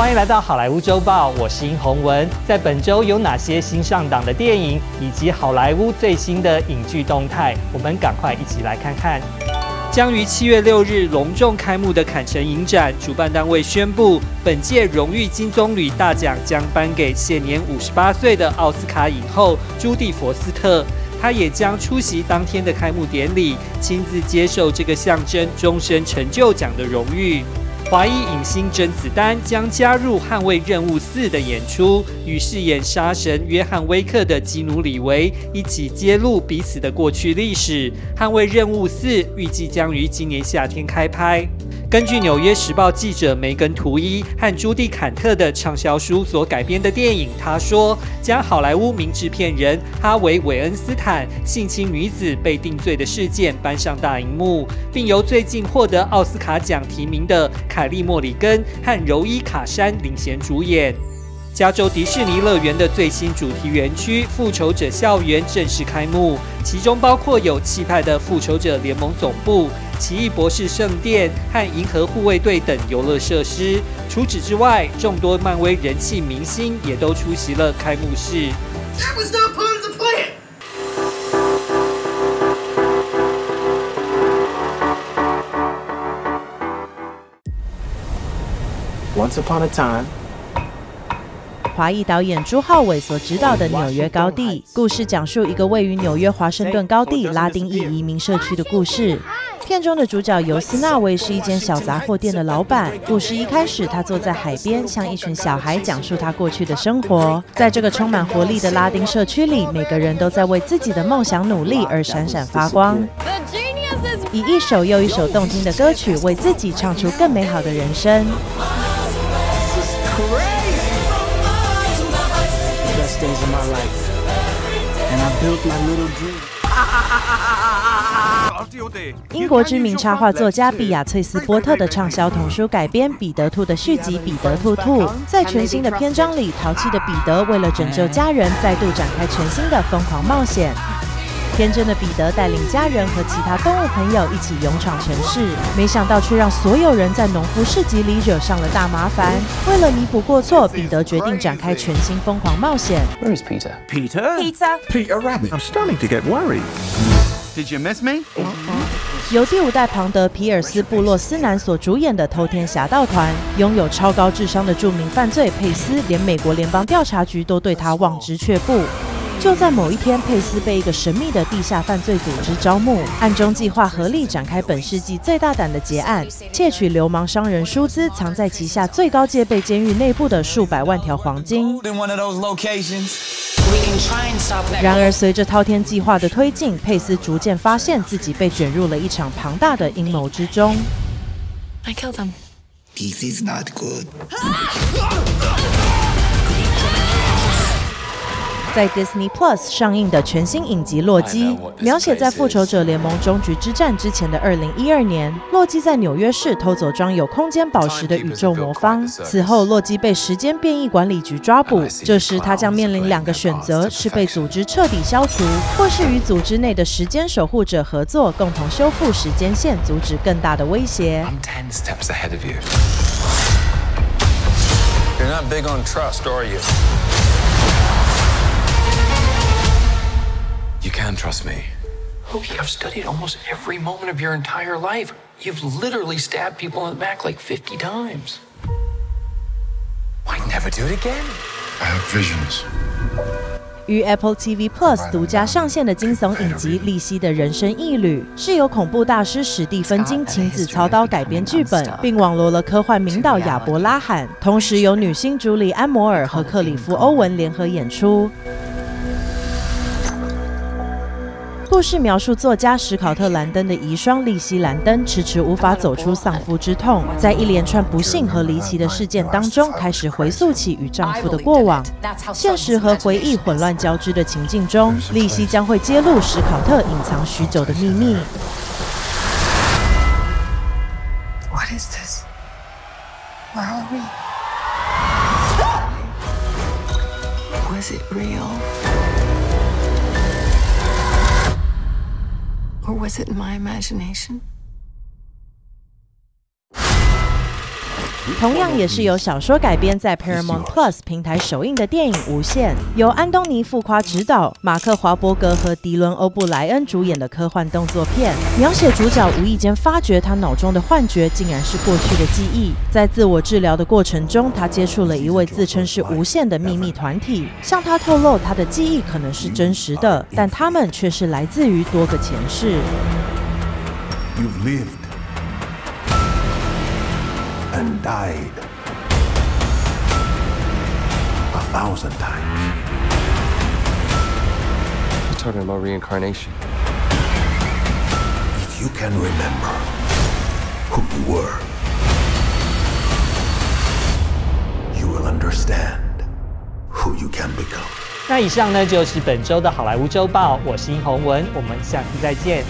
欢迎来到好莱坞周报，我是殷宏文。在本周有哪些新上档的电影，以及好莱坞最新的影剧动态？我们赶快一起来看看。将于七月六日隆重开幕的坎城影展，主办单位宣布，本届荣誉金棕榈大奖将颁给现年五十八岁的奥斯卡影后朱蒂·佛斯特。她也将出席当天的开幕典礼，亲自接受这个象征终身成就奖的荣誉。华裔影星甄子丹将加入《捍卫任务四》的演出，与饰演杀神约翰威克的基努里维一起揭露彼此的过去历史。《捍卫任务四》预计将于今年夏天开拍。根据《纽约时报》记者梅根·图伊和朱蒂·坎特的畅销书所改编的电影，他说将好莱坞名制片人哈维·韦恩斯坦性侵女子被定罪的事件搬上大荧幕，并由最近获得奥斯卡奖提名的凯利·莫里根和柔伊·卡珊领衔主演。加州迪士尼乐园的最新主题园区“复仇者校园”正式开幕，其中包括有气派的复仇者联盟总部。奇异博士圣殿和银河护卫队等游乐设施。除此之外，众多漫威人气明星也都出席了开幕式。That was not part of the plan. Once upon a time，华裔导演朱浩伟所执导的《纽约高地》故事，讲述一个位于纽约华盛顿高地拉丁裔移民社区的故事。片中的主角尤斯纳维是一间小杂货店的老板。故事一开始，他坐在海边，向一群小孩讲述他过去的生活。在这个充满活力的拉丁社区里，每个人都在为自己的梦想努力而闪闪发光，以一首又一首动听的歌曲，为自己唱出更美好的人生。英国知名插画作家毕雅翠斯波特的畅销童书改编《彼得兔》的续集《彼得兔兔》。在全新的篇章里，淘气的彼得为了拯救家人，再度展开全新的疯狂冒险。天真的彼得带领家人和其他动物朋友一起勇闯城市，没想到却让所有人在农夫市集里惹上了大麻烦。为了弥补过错，彼得决定展开全新疯狂冒险。Where is Peter? Peter? Peter? Peter Rabbit. I'm starting to get worried. Did you miss me? 由第五代庞德·皮尔斯·布洛斯南所主演的《偷天侠盗团》，拥有超高智商的著名犯罪佩斯，连美国联邦调查局都对他望之却步。就在某一天，佩斯被一个神秘的地下犯罪组织招募，暗中计划合力展开本世纪最大胆的劫案，窃取流氓商人舒兹藏在旗下最高戒备监狱内部的数百万条黄金。然而，随着滔天计划的推进，佩斯逐渐发现自己被卷入了一场庞大的阴谋之中。I killed him. This is not good. 在 Disney Plus 上映的全新影集《洛基》，描写在复仇者联盟终局之战之前的二零一二年，洛基在纽约市偷走装有空间宝石的宇宙魔方。此后，洛基被时间变异管理局抓捕。这时，他将面临两个选择：是被组织彻底消除，或是与组织内的时间守护者合作，共同修复时间线，阻止更大的威胁。I'm ten steps ahead of you. You're not big on trust, are you? You can trust me. Oh, you have studied almost every moment of your entire life. You've literally stabbed people in the back like 50 times. Why never do it again? I have visions. 于 Apple TV Plus 独家上线的惊悚影集《利希的人生一旅》，是由恐怖大师史蒂芬金亲自操刀改编剧本，并网罗了科幻名导亚伯拉罕，同时由女星朱莉安·摩尔和克里夫·欧文联合演出。故事描述作家史考特·兰登的遗孀莉希·兰登迟迟无法走出丧夫之痛，在一连串不幸和离奇的事件当中，开始回溯起与丈夫的过往。现实和回忆混乱交织的情境中，莉希将会揭露史考特隐藏许久的秘密。What is this? Where are we? Was it real? Or was it my imagination? 同样也是由小说改编，在 Paramount Plus 平台首映的电影《无限》，由安东尼·富夸执导，马克·华伯格和迪伦·欧布莱恩主演的科幻动作片，描写主角无意间发觉他脑中的幻觉竟然是过去的记忆。在自我治疗的过程中，他接触了一位自称是无限的秘密团体，向他透露他的记忆可能是真实的，但他们却是来自于多个前世。You've lived and died a thousand times. You're talking about reincarnation. If you can remember who you were, you will understand who you can become. 那以上呢就是本周的好莱坞周报，我是殷宏文，我们下次再见。